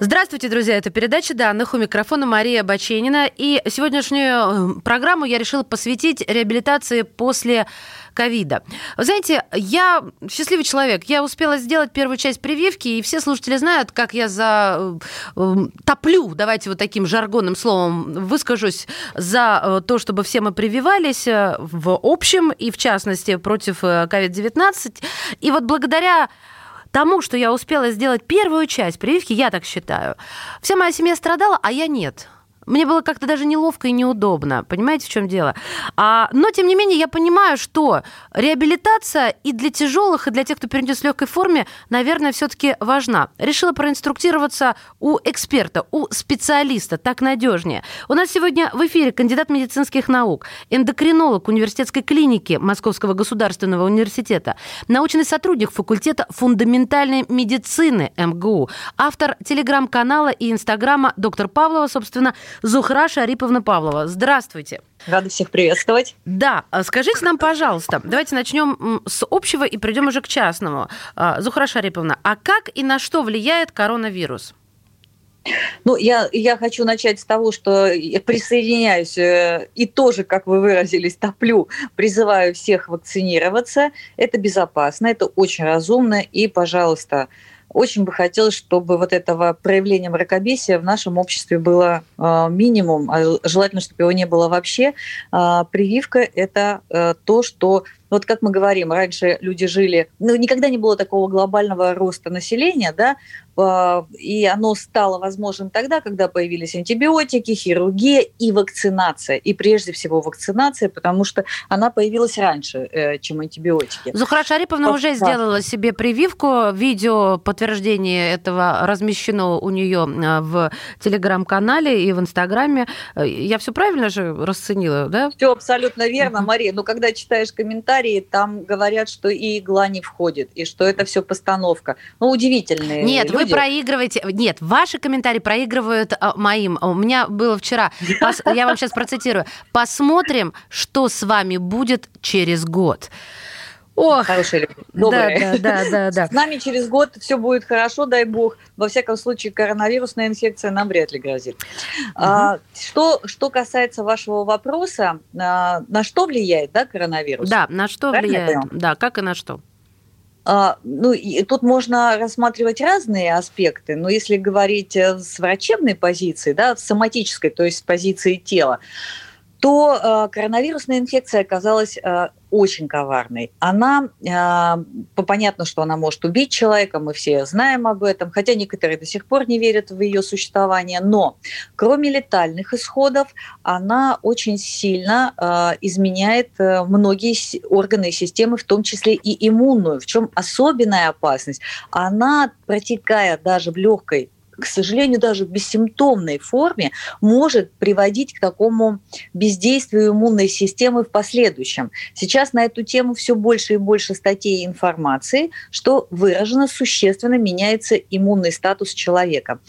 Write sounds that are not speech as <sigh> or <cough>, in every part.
Здравствуйте, друзья. Это передача данных. У микрофона Мария Баченина. И сегодняшнюю э, программу я решила посвятить реабилитации после ковида. Вы знаете, я счастливый человек. Я успела сделать первую часть прививки, и все слушатели знают, как я за э, топлю, давайте вот таким жаргонным словом выскажусь, за э, то, чтобы все мы прививались в общем и в частности против COVID-19. И вот благодаря тому, что я успела сделать первую часть прививки, я так считаю, вся моя семья страдала, а я нет. Мне было как-то даже неловко и неудобно. Понимаете, в чем дело? А, но, тем не менее, я понимаю, что реабилитация и для тяжелых, и для тех, кто перейдет в легкой форме, наверное, все-таки важна. Решила проинструктироваться у эксперта, у специалиста, так надежнее. У нас сегодня в эфире кандидат медицинских наук, эндокринолог университетской клиники Московского государственного университета, научный сотрудник факультета фундаментальной медицины МГУ, автор телеграм-канала и инстаграма доктор Павлова, собственно, Зухра Шариповна Павлова. Здравствуйте. Рада всех приветствовать. Да, а скажите нам, пожалуйста, давайте начнем с общего и придем уже к частному. А, Зухра Шариповна, а как и на что влияет коронавирус? Ну, я, я хочу начать с того, что я присоединяюсь э, и тоже, как вы выразились, топлю, призываю всех вакцинироваться. Это безопасно, это очень разумно. И, пожалуйста, очень бы хотелось, чтобы вот этого проявления мракобесия в нашем обществе было э, минимум, а желательно, чтобы его не было вообще. Э, прививка – это э, то, что вот как мы говорим, раньше люди жили, ну, никогда не было такого глобального роста населения, да, а, и оно стало возможным тогда, когда появились антибиотики, хирургия и вакцинация. И прежде всего вакцинация, потому что она появилась раньше, э, чем антибиотики. Зухра Шариповна уже сделала себе прививку. Видео подтверждение этого размещено у нее э, в телеграм-канале и в инстаграме. Э, я все правильно же расценила, да? Все абсолютно верно, Мария. Но когда читаешь комментарии, там говорят, что и игла не входит, и что это все постановка. Ну, удивительные Нет, люди. вы проигрываете. Нет, ваши комментарии проигрывают а, моим. У меня было вчера. Пос... Я вам сейчас процитирую. Посмотрим, что с вами будет через год. Ох, хорошие люди, добрые. Да, да, да, да. С нами через год все будет хорошо, дай бог. Во всяком случае, коронавирусная инфекция нам вряд ли грозит. Угу. Что, что касается вашего вопроса, а, на что влияет да, коронавирус? Да, на что Правильно влияет? Да, как и на что? А, ну, и тут можно рассматривать разные аспекты, но если говорить э, с врачебной позиции, да, с соматической, то есть с позиции тела, то э, коронавирусная инфекция оказалась э, очень коварной. Она, э, понятно, что она может убить человека, мы все знаем об этом, хотя некоторые до сих пор не верят в ее существование, но кроме летальных исходов, она очень сильно э, изменяет э, многие органы и системы, в том числе и иммунную. В чем особенная опасность? Она, протекая даже в легкой к сожалению, даже в бессимптомной форме может приводить к такому бездействию иммунной системы в последующем. Сейчас на эту тему все больше и больше статей и информации, что выражено существенно меняется иммунный статус человека.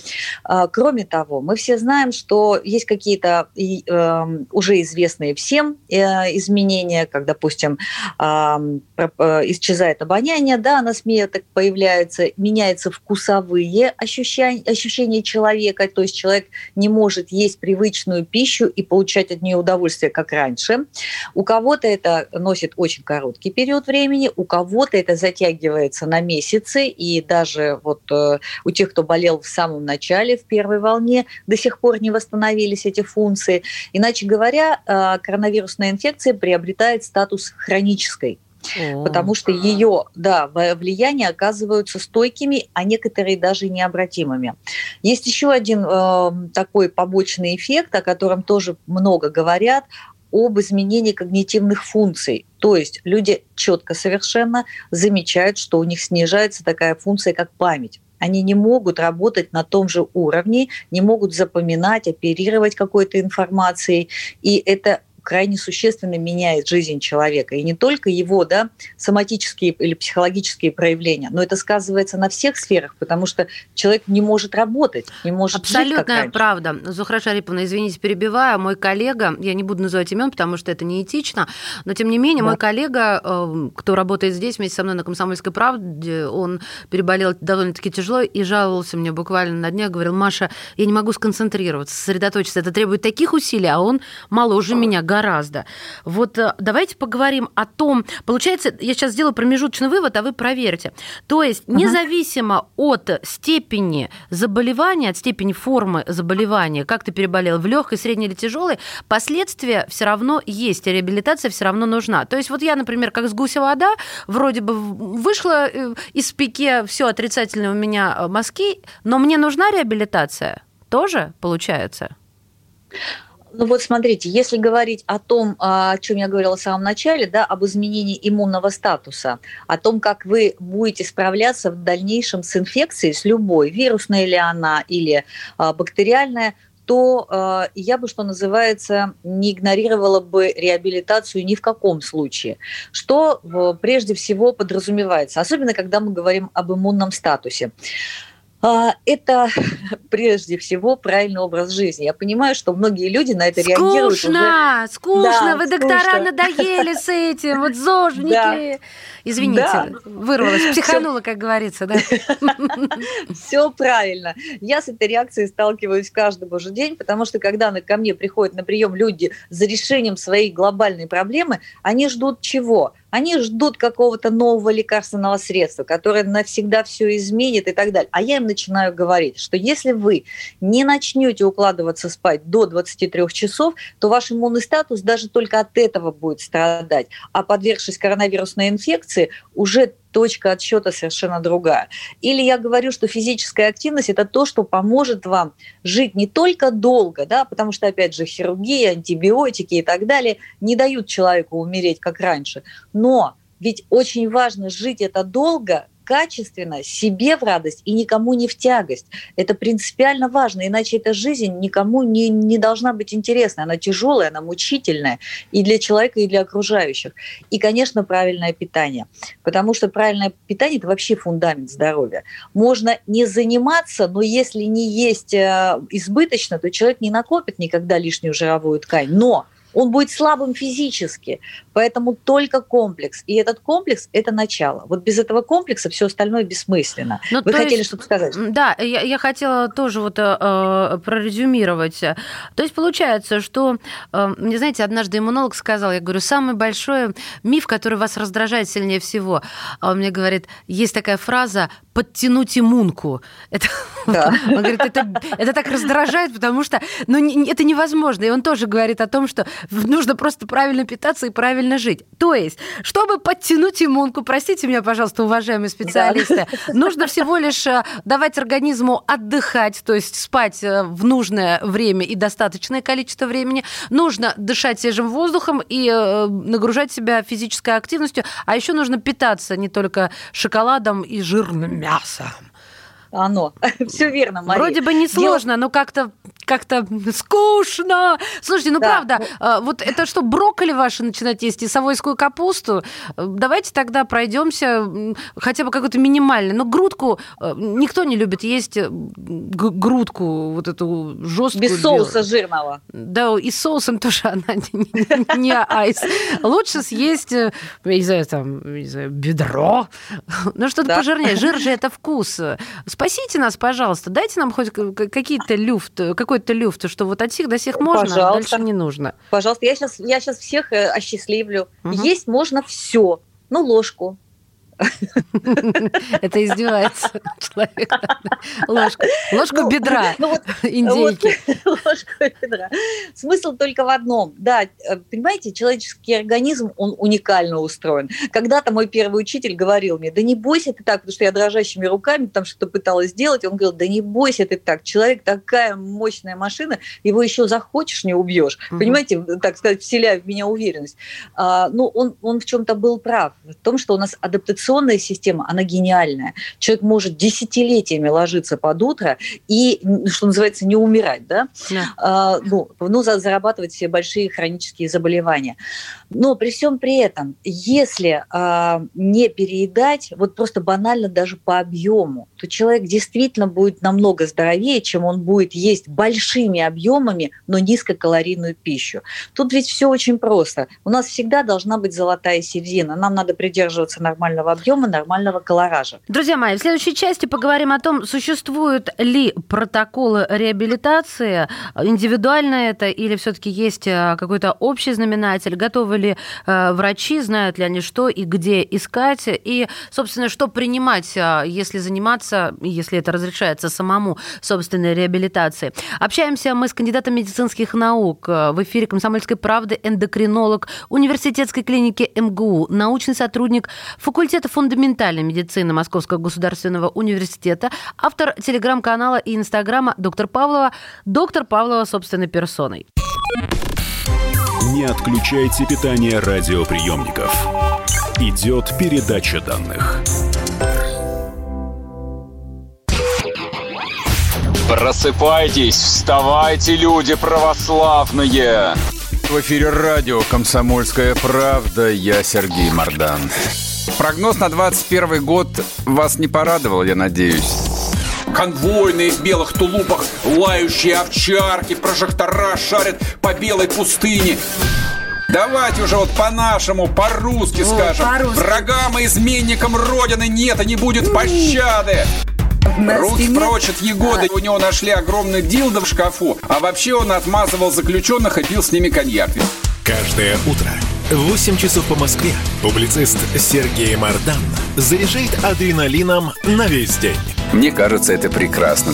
А, кроме того, мы все знаем, что есть какие-то эм, уже известные всем э, изменения, как, допустим, э, исчезает обоняние, да, на СМИ так появляется, меняются вкусовые ощущения, ощущение человека, то есть человек не может есть привычную пищу и получать от нее удовольствие, как раньше. У кого-то это носит очень короткий период времени, у кого-то это затягивается на месяцы, и даже вот э, у тех, кто болел в самом начале, в первой волне, до сих пор не восстановились эти функции. Иначе говоря, э, коронавирусная инфекция приобретает статус хронической потому что ее да, влияния оказываются стойкими, а некоторые даже необратимыми. Есть еще один э, такой побочный эффект, о котором тоже много говорят, об изменении когнитивных функций. То есть люди четко совершенно замечают, что у них снижается такая функция, как память. они не могут работать на том же уровне, не могут запоминать, оперировать какой-то информацией. И это крайне существенно меняет жизнь человека. И не только его да, соматические или психологические проявления, но это сказывается на всех сферах, потому что человек не может работать, не может Абсолютная жить, правда. Зухра Шариповна, извините, перебиваю, мой коллега, я не буду называть имен, потому что это неэтично, но тем не менее да. мой коллега, э, кто работает здесь вместе со мной на «Комсомольской правде», он переболел довольно-таки тяжело и жаловался мне буквально на днях, говорил, Маша, я не могу сконцентрироваться, сосредоточиться, это требует таких усилий, а он моложе меня, гораздо. Вот э, давайте поговорим о том, получается, я сейчас сделаю промежуточный вывод, а вы проверьте. То есть независимо uh-huh. от степени заболевания, от степени формы заболевания, как ты переболел, в легкой, средней или тяжелой, последствия все равно есть, реабилитация все равно нужна. То есть вот я, например, как с гуся вода, вроде бы вышла э, из пике, все отрицательное у меня э, мазки, но мне нужна реабилитация тоже, получается? Ну вот смотрите, если говорить о том, о чем я говорила в самом начале, да, об изменении иммунного статуса, о том, как вы будете справляться в дальнейшем с инфекцией, с любой, вирусная ли она или а, бактериальная, то э, я бы, что называется, не игнорировала бы реабилитацию ни в каком случае. Что прежде всего подразумевается, особенно когда мы говорим об иммунном статусе. А, это <laughs> прежде всего правильный образ жизни. Я понимаю, что многие люди на это скучно, реагируют. Скучно, скучно, да, вы скучно. доктора надоели с этим, вот зожники. Да. Извините, да. вырвалась, психанула, как говорится, да? <laughs> <laughs> Все правильно. Я с этой реакцией сталкиваюсь каждый божий день, потому что когда ко мне приходят на прием люди за решением своей глобальной проблемы, они ждут чего? Они ждут какого-то нового лекарственного средства, которое навсегда все изменит и так далее. А я им начинаю говорить, что если вы не начнете укладываться спать до 23 часов, то ваш иммунный статус даже только от этого будет страдать. А подвергшись коронавирусной инфекции, уже точка отсчета совершенно другая. Или я говорю, что физическая активность – это то, что поможет вам жить не только долго, да, потому что, опять же, хирургия, антибиотики и так далее не дают человеку умереть, как раньше. Но ведь очень важно жить это долго – качественно, себе в радость и никому не в тягость. Это принципиально важно, иначе эта жизнь никому не, не должна быть интересна. Она тяжелая, она мучительная и для человека, и для окружающих. И, конечно, правильное питание. Потому что правильное питание – это вообще фундамент здоровья. Можно не заниматься, но если не есть э, избыточно, то человек не накопит никогда лишнюю жировую ткань. Но он будет слабым физически, поэтому только комплекс. И этот комплекс – это начало. Вот без этого комплекса все остальное бессмысленно. Ну, Вы хотели что-то сказать? Да, я, я хотела тоже вот э, э, прорезюмировать. То есть получается, что, э, знаете, однажды иммунолог сказал, я говорю, самый большой миф, который вас раздражает сильнее всего, а он мне говорит, есть такая фраза подтянуть иммунку. Это, <laughs> да. Он говорит, это, это так раздражает, потому что ну, это невозможно. И он тоже говорит о том, что нужно просто правильно питаться и правильно жить. То есть, чтобы подтянуть иммунку, простите меня, пожалуйста, уважаемые специалисты, да. нужно всего лишь э, давать организму отдыхать, то есть спать э, в нужное время и достаточное количество времени. Нужно дышать свежим воздухом и э, нагружать себя физической активностью. А еще нужно питаться не только шоколадом и жирным мясом оно. <laughs> Все верно, Мария. Вроде бы несложно, Дело... но как-то как-то скучно. Слушайте, ну да. правда, а, вот это что, брокколи ваши начинать есть и совойскую капусту? Давайте тогда пройдемся хотя бы какой-то минимальный. Но грудку э, никто не любит есть э, грудку вот эту жесткую. Без соуса жирного. Да, и соусом тоже она <laughs> не айс. Лучше съесть, э, не знаю, там, не знаю, бедро. Ну, что-то пожирнее. Жир же <laughs> это вкус. Спасите нас, пожалуйста, дайте нам хоть какие-то люфт, какой какой-то люфт, что вот от сих до сих можно, Пожалуйста. а дальше не нужно. Пожалуйста, я сейчас, я сейчас всех э, осчастливлю. Угу. Есть можно все. Ну, ложку, <laughs> Это издевается <laughs> человек. Ложку, ложку ну, бедра ну, вот, <laughs> индейки. Вот, ложку бедра. Смысл только в одном. Да, э, понимаете, человеческий организм, он уникально устроен. Когда-то мой первый учитель говорил мне, да не бойся ты так, потому что я дрожащими руками там что-то пыталась сделать. Он говорил, да не бойся ты так, человек такая мощная машина, его еще захочешь, не убьешь. Угу. Понимаете, так сказать, вселяя в меня уверенность. А, ну, он, он в чем-то был прав, в том, что у нас адаптационный реабилитационная система, она гениальная. Человек может десятилетиями ложиться под утро и, что называется, не умирать, да? да. А, ну, ну, зарабатывать все большие хронические заболевания. Но при всем при этом, если а, не переедать, вот просто банально даже по объему, то человек действительно будет намного здоровее, чем он будет есть большими объемами, но низкокалорийную пищу. Тут ведь все очень просто. У нас всегда должна быть золотая середина. Нам надо придерживаться нормального объема, нормального колоража. Друзья мои, в следующей части поговорим о том, существуют ли протоколы реабилитации, индивидуально это или все-таки есть а, какой-то общий знаменатель, готовы ли э, врачи, знают ли они что и где искать, и, собственно, что принимать, а, если заниматься, если это разрешается самому собственной реабилитацией. Общаемся мы с кандидатом медицинских наук э, в эфире «Комсомольской правды», эндокринолог университетской клиники МГУ, научный сотрудник факультета фундаментальной медицины Московского государственного университета, автор телеграм-канала и инстаграма доктор Павлова, доктор Павлова собственной персоной. Не отключайте питание радиоприемников. Идет передача данных. Просыпайтесь, вставайте, люди православные! В эфире радио «Комсомольская правда». Я Сергей Мордан. Прогноз на 21 год вас не порадовал, я надеюсь. Конвойные в белых тулупах, лающие овчарки, прожектора шарят по белой пустыне. Давайте уже вот по-нашему, по-русски вот, скажем. По Врагам и изменникам Родины нет и не будет пощады. Руки стене... прочь от Егоды. А... У него нашли огромный дилдо в шкафу. А вообще он отмазывал заключенных и пил с ними коньяк. Каждое утро в 8 часов по Москве публицист Сергей Мардан заряжает адреналином на весь день. Мне кажется, это прекрасно.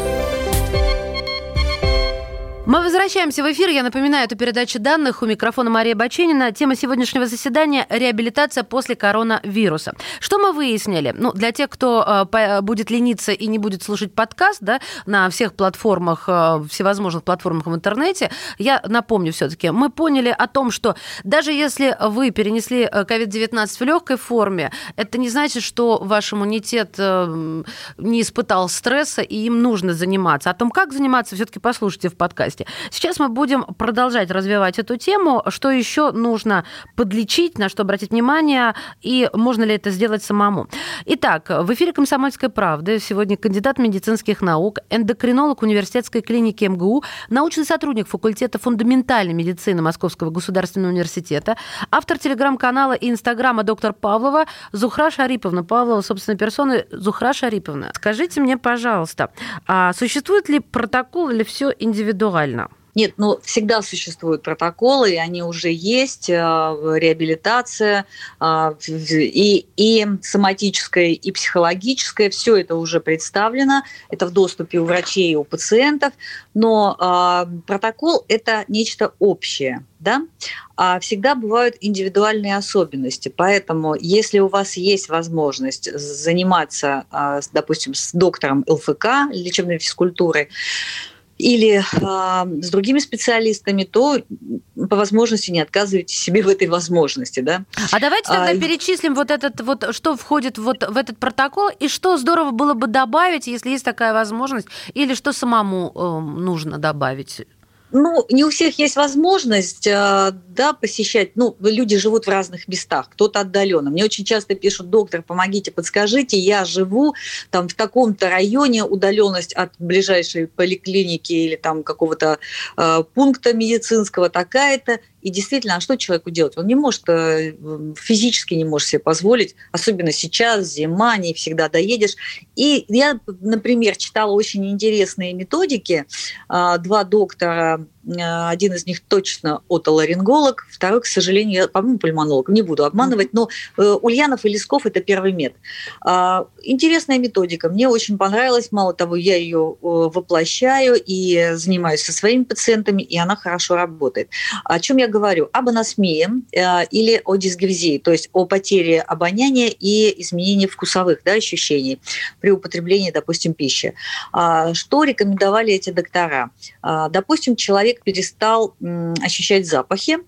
Мы возвращаемся в эфир. Я напоминаю, это передача данных. У микрофона Мария Баченина. Тема сегодняшнего заседания – реабилитация после коронавируса. Что мы выяснили? Ну, для тех, кто э, будет лениться и не будет слушать подкаст да, на всех платформах, э, всевозможных платформах в интернете, я напомню все-таки, мы поняли о том, что даже если вы перенесли COVID-19 в легкой форме, это не значит, что ваш иммунитет э, не испытал стресса, и им нужно заниматься. О том, как заниматься, все-таки послушайте в подкасте области. Сейчас мы будем продолжать развивать эту тему. Что еще нужно подлечить, на что обратить внимание, и можно ли это сделать самому. Итак, в эфире «Комсомольской правды» сегодня кандидат медицинских наук, эндокринолог университетской клиники МГУ, научный сотрудник факультета фундаментальной медицины Московского государственного университета, автор телеграм-канала и инстаграма доктор Павлова Зухра Шариповна. Павлова, собственно, персоны Зухра Шариповна. Скажите мне, пожалуйста, а существует ли протокол или все индивидуально? Реально? Нет, ну всегда существуют протоколы, и они уже есть, э, реабилитация э, и, и соматическая, и психологическая, все это уже представлено, это в доступе у врачей и у пациентов, но э, протокол – это нечто общее, да? а всегда бывают индивидуальные особенности. Поэтому, если у вас есть возможность заниматься, допустим, с доктором ЛФК, лечебной физкультурой, или э, с другими специалистами, то по возможности не отказывайте себе в этой возможности, да. А давайте тогда а, перечислим вот этот вот, что входит вот в этот протокол и что здорово было бы добавить, если есть такая возможность, или что самому э, нужно добавить. Ну, не у всех есть возможность, э, да, посещать. Ну, люди живут в разных местах, кто-то отдаленно. Мне очень часто пишут, доктор, помогите, подскажите, я живу там в таком-то районе, удаленность от ближайшей поликлиники или там какого-то э, пункта медицинского такая-то. И действительно, а что человеку делать? Он не может, э, физически не может себе позволить, особенно сейчас, зима, не всегда доедешь. И я, например, читала очень интересные методики. А, два доктора один из них точно отоларинголог, второй, к сожалению, по-моему, пульмонолог, не буду обманывать, но Ульянов и Лесков – это первый мед. А, интересная методика, мне очень понравилась, мало того, я ее воплощаю и занимаюсь со своими пациентами, и она хорошо работает. О чем я говорю? Об анасмии или о дисгевзии, то есть о потере обоняния и изменении вкусовых да, ощущений при употреблении, допустим, пищи. А, что рекомендовали эти доктора? А, допустим, человек перестал ощущать запахи,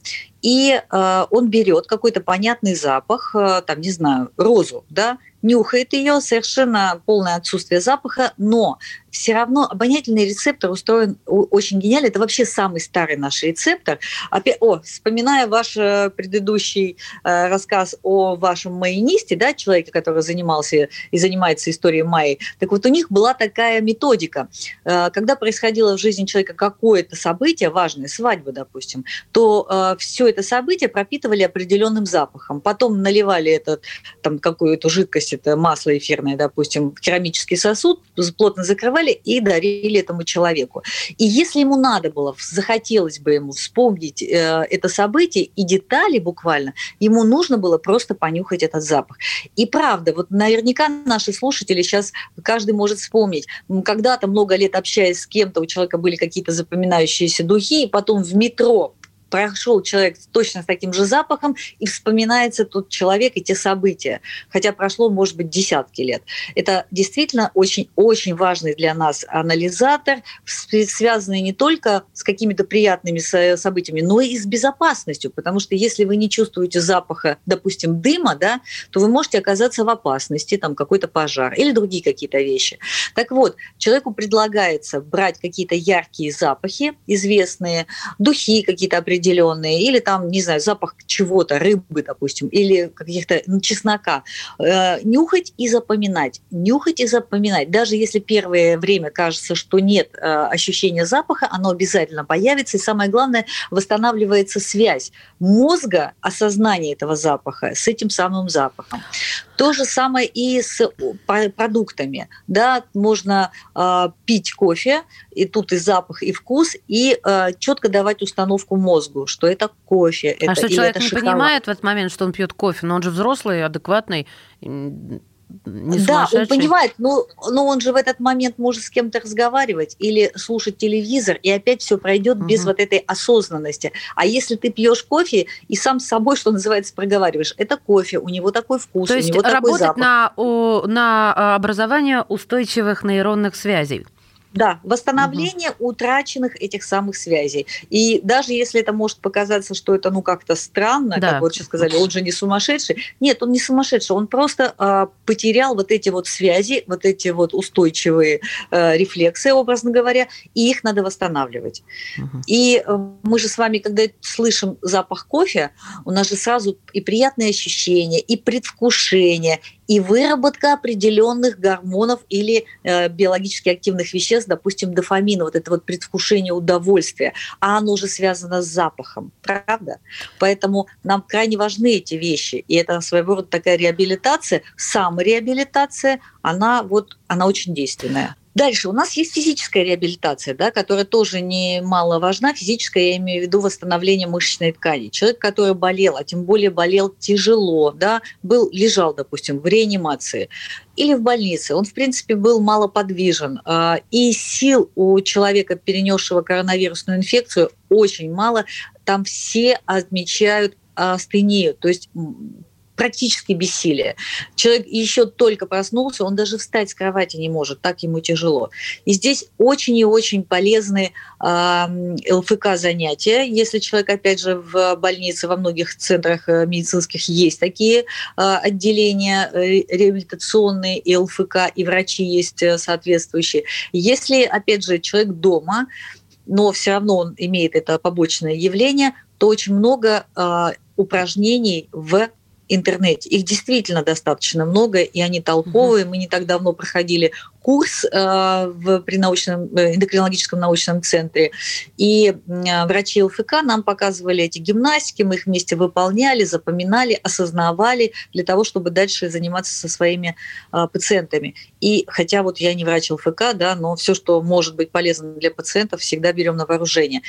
и э, он берет какой-то понятный запах, э, там, не знаю, розу, да, нюхает ее, совершенно полное отсутствие запаха, но все равно обонятельный рецептор устроен очень гениально. Это вообще самый старый наш рецептор. Опять, о, вспоминая ваш э, предыдущий э, рассказ о вашем майонисте, да, человеке, который занимался и занимается историей Майи, так вот у них была такая методика. Э, когда происходило в жизни человека какое-то событие, важное, свадьба, допустим, то все это событие пропитывали определенным запахом. Потом наливали этот, там, какую-то жидкость, это масло эфирное, допустим, в керамический сосуд, плотно закрывали, записали и дарили этому человеку. И если ему надо было, захотелось бы ему вспомнить э, это событие и детали буквально, ему нужно было просто понюхать этот запах. И правда, вот наверняка наши слушатели сейчас, каждый может вспомнить, когда-то много лет общаясь с кем-то, у человека были какие-то запоминающиеся духи, и потом в метро прошел человек точно с таким же запахом, и вспоминается тот человек и те события, хотя прошло, может быть, десятки лет. Это действительно очень-очень важный для нас анализатор, связанный не только с какими-то приятными событиями, но и с безопасностью, потому что если вы не чувствуете запаха, допустим, дыма, да, то вы можете оказаться в опасности, там какой-то пожар или другие какие-то вещи. Так вот, человеку предлагается брать какие-то яркие запахи, известные, духи какие-то определенные, определенные, или там, не знаю, запах чего-то, рыбы, допустим, или каких-то ну, чеснока. Э, нюхать и запоминать. Нюхать и запоминать. Даже если первое время кажется, что нет э, ощущения запаха, оно обязательно появится. И самое главное, восстанавливается связь мозга, осознание этого запаха с этим самым запахом. То же самое и с продуктами. Да, можно э, пить кофе, и тут и запах, и вкус, и э, четко давать установку мозгу, что это кофе. А это, что человек это не шоколад. понимает в этот момент, что он пьет кофе, но он же взрослый, адекватный, не да, он понимает, но, но он же в этот момент может с кем-то разговаривать или слушать телевизор, и опять все пройдет угу. без вот этой осознанности. А если ты пьешь кофе и сам с собой, что называется, проговариваешь, это кофе, у него такой вкус, То у есть него такой работать запах. на, на образование устойчивых нейронных связей. Да, восстановление угу. утраченных этих самых связей. И даже если это может показаться, что это ну как-то странно, да. как вот сейчас сказали, он же не сумасшедший. Нет, он не сумасшедший, он просто э, потерял вот эти вот связи, вот эти вот устойчивые э, рефлексы, образно говоря, и их надо восстанавливать. Угу. И э, мы же с вами, когда слышим запах кофе, у нас же сразу и приятные ощущения, и предвкушение, и выработка определенных гормонов или э, биологически активных веществ, допустим, дофамина, вот это вот предвкушение удовольствия, а оно уже связано с запахом, правда? Поэтому нам крайне важны эти вещи, и это своего рода такая реабилитация, самореабилитация, она вот, она очень действенная. Дальше у нас есть физическая реабилитация, да, которая тоже немало важна. Физическая, я имею в виду восстановление мышечной ткани. Человек, который болел, а тем более болел тяжело, да, был, лежал, допустим, в реанимации или в больнице, он, в принципе, был малоподвижен. А, и сил у человека, перенесшего коронавирусную инфекцию, очень мало. Там все отмечают астению, то есть практически бессилие. Человек еще только проснулся, он даже встать с кровати не может, так ему тяжело. И здесь очень и очень полезны э, ЛФК занятия. Если человек, опять же, в больнице, во многих центрах э, медицинских есть такие э, отделения э, реабилитационные, и ЛФК, и врачи есть э, соответствующие. Если, опять же, человек дома, но все равно он имеет это побочное явление, то очень много э, упражнений в интернете. Их действительно достаточно много, и они толковые. Мы не так давно проходили курс в, при научном, эндокринологическом научном центре, и врачи ЛФК нам показывали эти гимнастики, мы их вместе выполняли, запоминали, осознавали для того, чтобы дальше заниматься со своими пациентами. И хотя вот я не врач ЛФК, да, но все, что может быть полезно для пациентов, всегда берем на вооружение.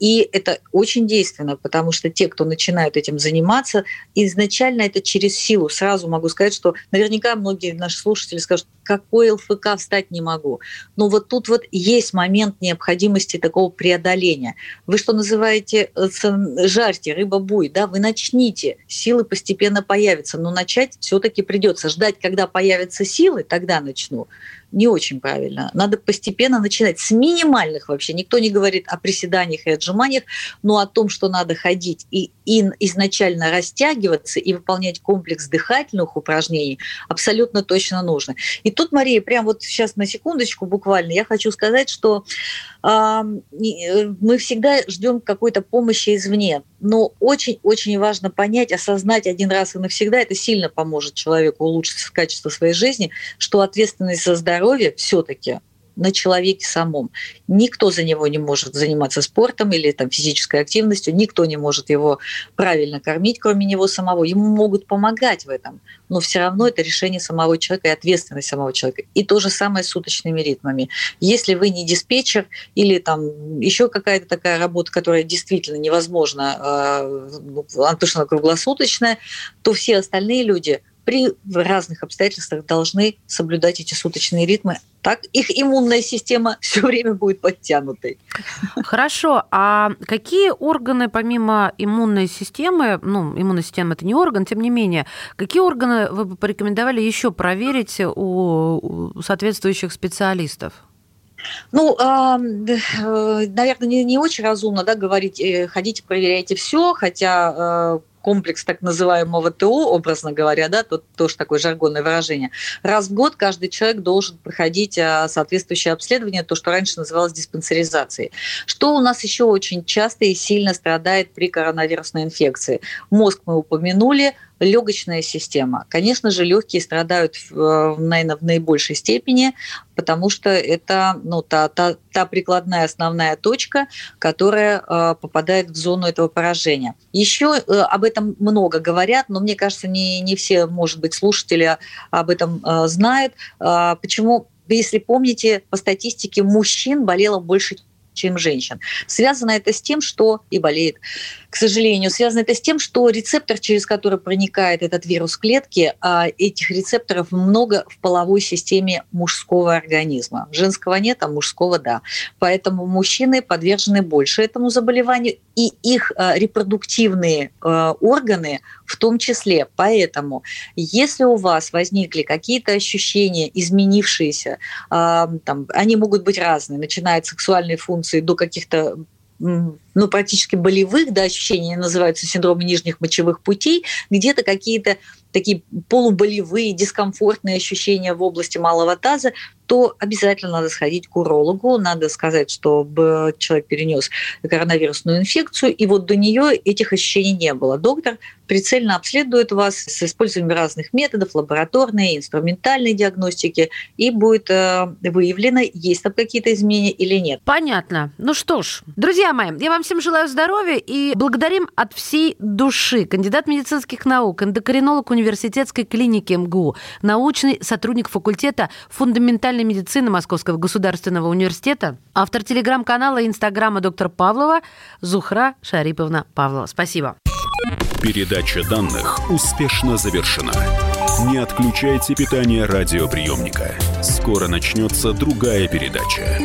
И это очень действенно, потому что те, кто начинают этим заниматься, изначально это через силу. Сразу могу сказать, что наверняка многие наши слушатели скажут, какой ЛФК встать не могу. Но вот тут вот есть момент необходимости такого преодоления. Вы что называете, э, жарьте, рыба буй, да, вы начните, силы постепенно появятся, но начать все-таки придется. Ждать, когда появятся силы, тогда начну не очень правильно. Надо постепенно начинать с минимальных вообще. Никто не говорит о приседаниях и отжиманиях, но о том, что надо ходить и, и изначально растягиваться и выполнять комплекс дыхательных упражнений, абсолютно точно нужно. И тут, Мария, прям вот сейчас на секундочку буквально, я хочу сказать, что э, мы всегда ждем какой-то помощи извне, но очень-очень важно понять, осознать один раз и навсегда, это сильно поможет человеку улучшить качество своей жизни, что ответственность за здоровье все-таки на человеке самом. Никто за него не может заниматься спортом или там, физической активностью, никто не может его правильно кормить, кроме него самого. Ему могут помогать в этом, но все равно это решение самого человека и ответственность самого человека. И то же самое с суточными ритмами. Если вы не диспетчер или там еще какая-то такая работа, которая действительно невозможна, то, что она круглосуточная, то все остальные люди – при разных обстоятельствах должны соблюдать эти суточные ритмы. Так их иммунная система <laughs> все время будет подтянутой. Хорошо. А какие органы, помимо иммунной системы, ну, иммунная система это не орган, тем не менее, какие органы вы бы порекомендовали еще проверить у соответствующих специалистов? Ну, э, наверное, не, не очень разумно да, говорить, э, ходите, проверяйте все, хотя э, комплекс так называемого ТО, образно говоря, да, тут тоже такое жаргонное выражение, раз в год каждый человек должен проходить а, соответствующее обследование, то, что раньше называлось диспансеризацией. Что у нас еще очень часто и сильно страдает при коронавирусной инфекции? Мозг мы упомянули, легочная система. Конечно же, легкие страдают, э, наверное, в наибольшей степени, потому что это ну, та, та, та прикладная основная точка, которая э, попадает в зону этого поражения. Еще э, об этом много говорят, но мне кажется, не, не все, может быть, слушатели об этом знают. Почему если помните, по статистике мужчин болело больше, чем женщин. Связано это с тем, что и болеет, к сожалению, связано это с тем, что рецептор, через который проникает этот вирус клетки, а этих рецепторов много в половой системе мужского организма. Женского нет, а мужского да. Поэтому мужчины подвержены больше этому заболеванию, и их а, репродуктивные а, органы в том числе. Поэтому, если у вас возникли какие-то ощущения, изменившиеся, там, они могут быть разные, начиная от сексуальной функции до каких-то ну, практически болевых да, ощущений, называются синдромы нижних мочевых путей, где-то какие-то такие полуболевые, дискомфортные ощущения в области малого таза, то обязательно надо сходить к урологу, надо сказать, чтобы человек перенес коронавирусную инфекцию, и вот до нее этих ощущений не было. Доктор прицельно обследует вас с использованием разных методов, лабораторной, инструментальной диагностики, и будет э, выявлено, есть там какие-то изменения или нет. Понятно. Ну что ж, друзья мои, я вам всем желаю здоровья и благодарим от всей души кандидат медицинских наук, эндокринолог университетской клиники МГУ, научный сотрудник факультета фундаментальной медицины Московского государственного университета, автор телеграм-канала и инстаграма доктор Павлова Зухра Шариповна Павлова. Спасибо. Передача данных успешно завершена. Не отключайте питание радиоприемника. Скоро начнется другая передача.